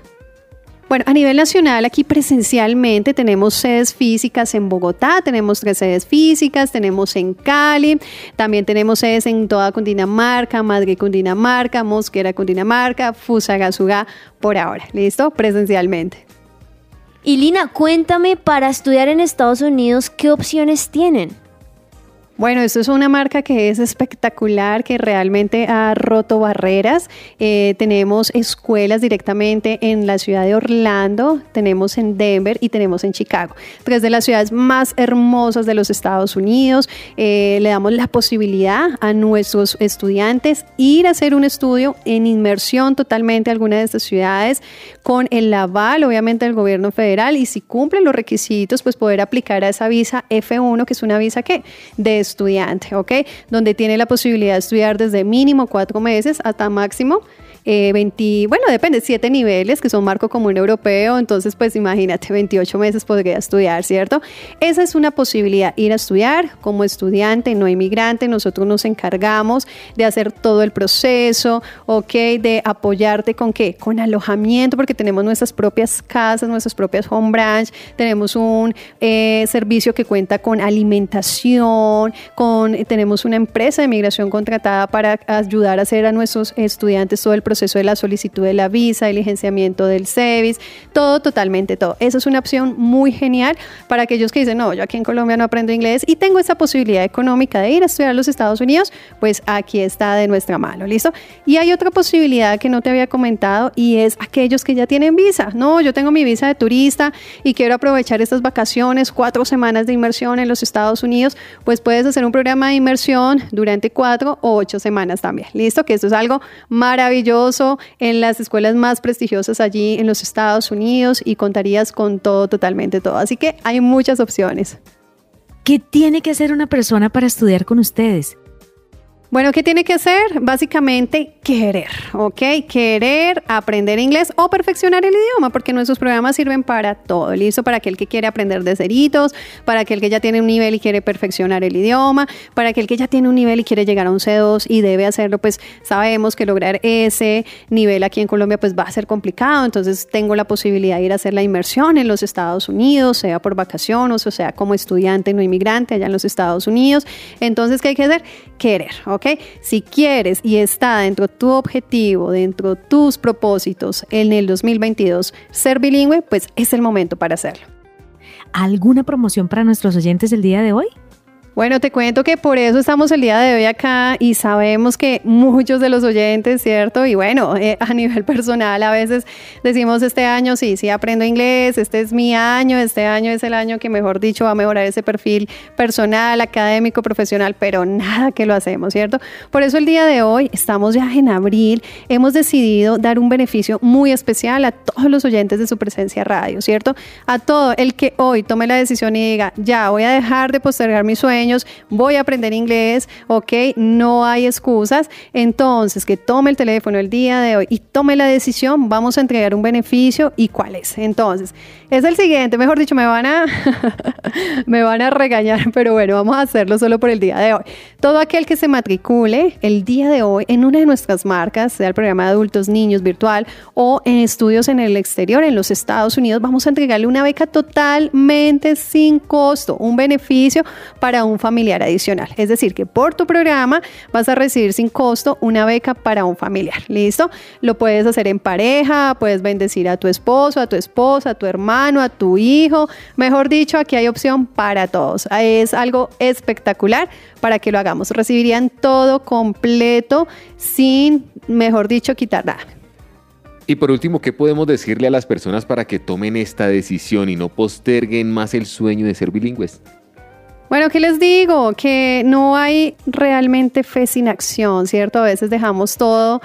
Bueno, a nivel nacional, aquí presencialmente tenemos sedes físicas en Bogotá, tenemos tres sedes físicas, tenemos en Cali, también tenemos sedes en toda Cundinamarca, Madrid, Cundinamarca, Mosquera, Cundinamarca, Fusagasugá, por ahora. ¿Listo? Presencialmente. Y Lina, cuéntame, para estudiar en Estados Unidos, ¿qué opciones tienen? Bueno, esto es una marca que es espectacular, que realmente ha roto barreras. Eh, tenemos escuelas directamente en la ciudad de Orlando, tenemos en Denver y tenemos en Chicago. Tres de las ciudades más hermosas de los Estados Unidos. Eh, le damos la posibilidad a nuestros estudiantes ir a hacer un estudio en inmersión totalmente a alguna de estas ciudades con el aval, obviamente, del gobierno federal y si cumplen los requisitos, pues poder aplicar a esa visa F1, que es una visa que de estudiante, ¿ok? Donde tiene la posibilidad de estudiar desde mínimo cuatro meses hasta máximo 20, eh, bueno, depende, siete niveles que son marco común europeo, entonces pues imagínate, 28 meses podría estudiar, ¿cierto? Esa es una posibilidad, ir a estudiar como estudiante, no inmigrante, nosotros nos encargamos de hacer todo el proceso, ¿ok? De apoyarte con qué? Con alojamiento, porque tenemos nuestras propias casas, nuestras propias home branch, tenemos un eh, servicio que cuenta con alimentación, con, tenemos una empresa de migración contratada para ayudar a hacer a nuestros estudiantes todo el proceso proceso de la solicitud de la visa, el licenciamiento del SEVIS, todo, totalmente todo. Esa es una opción muy genial para aquellos que dicen, no, yo aquí en Colombia no aprendo inglés y tengo esa posibilidad económica de ir a estudiar a los Estados Unidos, pues aquí está de nuestra mano, ¿listo? Y hay otra posibilidad que no te había comentado y es aquellos que ya tienen visa. No, yo tengo mi visa de turista y quiero aprovechar estas vacaciones, cuatro semanas de inmersión en los Estados Unidos, pues puedes hacer un programa de inmersión durante cuatro o ocho semanas también, ¿listo? Que esto es algo maravilloso en las escuelas más prestigiosas allí en los Estados Unidos y contarías con todo, totalmente todo. Así que hay muchas opciones. ¿Qué tiene que hacer una persona para estudiar con ustedes? Bueno, ¿qué tiene que hacer? Básicamente querer, ¿ok? Querer aprender inglés o perfeccionar el idioma, porque nuestros programas sirven para todo. Listo para aquel que quiere aprender de ceritos, para aquel que ya tiene un nivel y quiere perfeccionar el idioma, para aquel que ya tiene un nivel y quiere llegar a un C2 y debe hacerlo, pues sabemos que lograr ese nivel aquí en Colombia pues va a ser complicado. Entonces tengo la posibilidad de ir a hacer la inmersión en los Estados Unidos, sea por vacaciones o sea como estudiante no inmigrante allá en los Estados Unidos. Entonces, ¿qué hay que hacer? Querer, ¿ok? Si quieres y está dentro de tu objetivo, dentro de tus propósitos en el 2022 ser bilingüe, pues es el momento para hacerlo. ¿Alguna promoción para nuestros oyentes el día de hoy? Bueno, te cuento que por eso estamos el día de hoy acá y sabemos que muchos de los oyentes, ¿cierto? Y bueno, eh, a nivel personal a veces decimos este año sí, sí aprendo inglés, este es mi año, este año es el año que mejor dicho va a mejorar ese perfil personal, académico, profesional, pero nada que lo hacemos, ¿cierto? Por eso el día de hoy, estamos ya en abril, hemos decidido dar un beneficio muy especial a todos los oyentes de su presencia radio, ¿cierto? A todo el que hoy tome la decisión y diga, ya voy a dejar de postergar mi sueño, voy a aprender inglés, ok, no hay excusas. Entonces, que tome el teléfono el día de hoy y tome la decisión, vamos a entregar un beneficio y cuál es. Entonces, es el siguiente, mejor dicho, me van a, me van a regañar, pero bueno, vamos a hacerlo solo por el día de hoy. Todo aquel que se matricule el día de hoy en una de nuestras marcas, sea el programa de adultos, niños virtual o en estudios en el exterior, en los Estados Unidos, vamos a entregarle una beca totalmente sin costo, un beneficio para un familiar adicional. Es decir, que por tu programa vas a recibir sin costo una beca para un familiar. ¿Listo? Lo puedes hacer en pareja, puedes bendecir a tu esposo, a tu esposa, a tu hermano, a tu hijo. Mejor dicho, aquí hay opción para todos. Es algo espectacular para que lo hagamos. Recibirían todo completo sin, mejor dicho, quitar nada. Y por último, ¿qué podemos decirle a las personas para que tomen esta decisión y no posterguen más el sueño de ser bilingües? Bueno, ¿qué les digo? Que no hay realmente fe sin acción, ¿cierto? A veces dejamos todo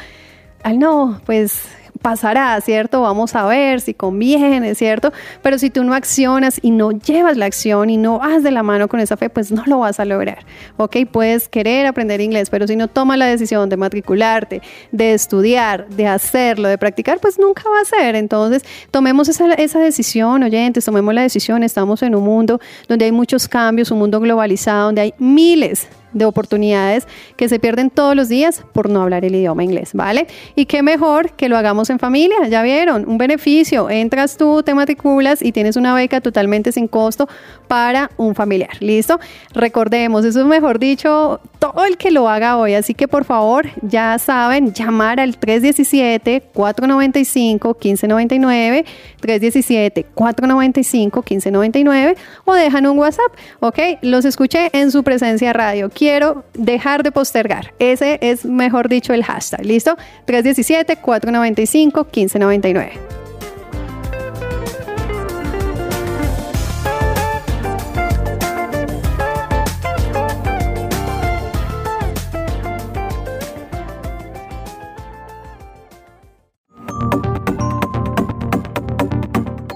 al no, pues pasará, ¿cierto? Vamos a ver si conviene, ¿cierto? Pero si tú no accionas y no llevas la acción y no vas de la mano con esa fe, pues no lo vas a lograr, ¿ok? Puedes querer aprender inglés, pero si no tomas la decisión de matricularte, de estudiar, de hacerlo, de practicar, pues nunca va a ser. Entonces, tomemos esa, esa decisión, oyentes, tomemos la decisión. Estamos en un mundo donde hay muchos cambios, un mundo globalizado, donde hay miles de oportunidades que se pierden todos los días por no hablar el idioma inglés, ¿vale? Y qué mejor que lo hagamos en familia, ya vieron, un beneficio, entras tú, te matriculas y tienes una beca totalmente sin costo para un familiar, ¿listo? Recordemos, eso es mejor dicho, todo el que lo haga hoy, así que por favor, ya saben, llamar al 317-495-1599, 317-495-1599 o dejan un WhatsApp, ¿ok? Los escuché en su presencia radio. Quiero dejar de postergar. Ese es, mejor dicho, el hashtag. ¿Listo? 317-495-1599.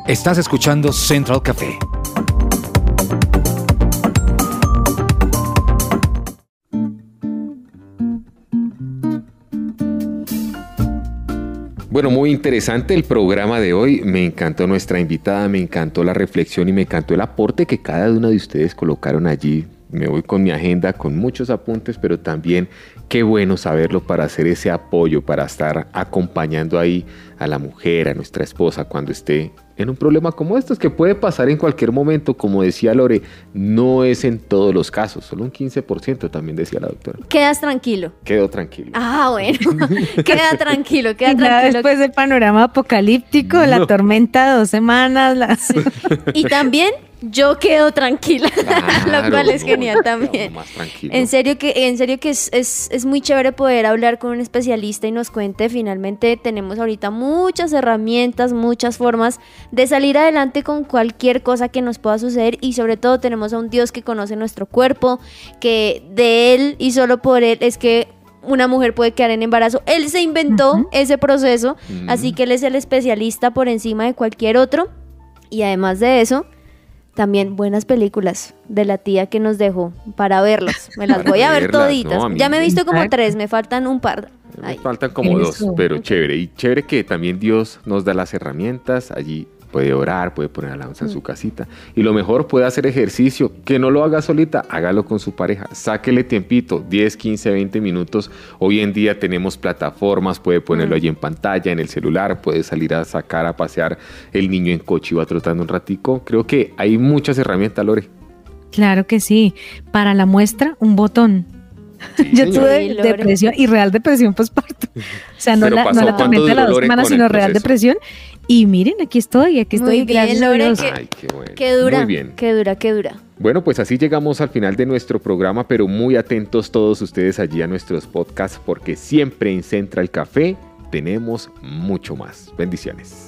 Estás escuchando Central Café. Bueno, muy interesante el programa de hoy. Me encantó nuestra invitada, me encantó la reflexión y me encantó el aporte que cada uno de ustedes colocaron allí. Me voy con mi agenda, con muchos apuntes, pero también qué bueno saberlo para hacer ese apoyo, para estar acompañando ahí a la mujer, a nuestra esposa cuando esté en un problema como estos, que puede pasar en cualquier momento, como decía Lore, no es en todos los casos, solo un 15% también decía la doctora. Quedas tranquilo. Quedo tranquilo. Ah, bueno, queda tranquilo, queda Y nada tranquilo. después del panorama apocalíptico, la tormenta de dos semanas, la- Y también yo quedo tranquila, lo Claro, cual es no, genial también. más. En serio que, en serio que es, es, es muy chévere poder hablar con un especialista y nos cuente. Finalmente tenemos ahorita muchas herramientas, muchas formas de salir adelante con cualquier cosa que nos pueda suceder y sobre todo tenemos a un Dios que conoce nuestro cuerpo, que de Él y solo por Él es que una mujer puede quedar en embarazo. Él se inventó ese proceso, así que Él es el especialista por encima de cualquier otro. Y además de eso, también buenas películas de la tía que nos dejó para verlas. Me las voy a ver verlas, toditas. no, a mí ya me he visto como tres, me faltan un par. Me Ay. faltan como dos, pero chévere. Y chévere que también Dios nos da las herramientas. Allí puede orar, puede poner alabanza en su casita. Y lo mejor, puede hacer ejercicio. Que no lo haga solita, hágalo con su pareja. Sáquele tiempito, 10, 15, 20 minutos. Hoy en día tenemos plataformas, puede ponerlo allí en pantalla, en el celular, puede salir a sacar, a pasear el niño en coche y va trotando un ratico. Creo que hay muchas herramientas, Lore. Claro que sí. Para la muestra, un botón. Yo tuve Lore. depresión y real depresión postparto. O sea, no Pero la, no la tormenta de las dos semanas, sino real proceso. depresión. Y miren, aquí estoy, aquí estoy. Muy bien, Lore, que- Ay, qué bueno. Qué dura, Muy bien. qué dura, qué dura. Bueno, pues así llegamos al final de nuestro programa, pero muy atentos todos ustedes allí a nuestros podcasts porque siempre en Central Café tenemos mucho más. Bendiciones.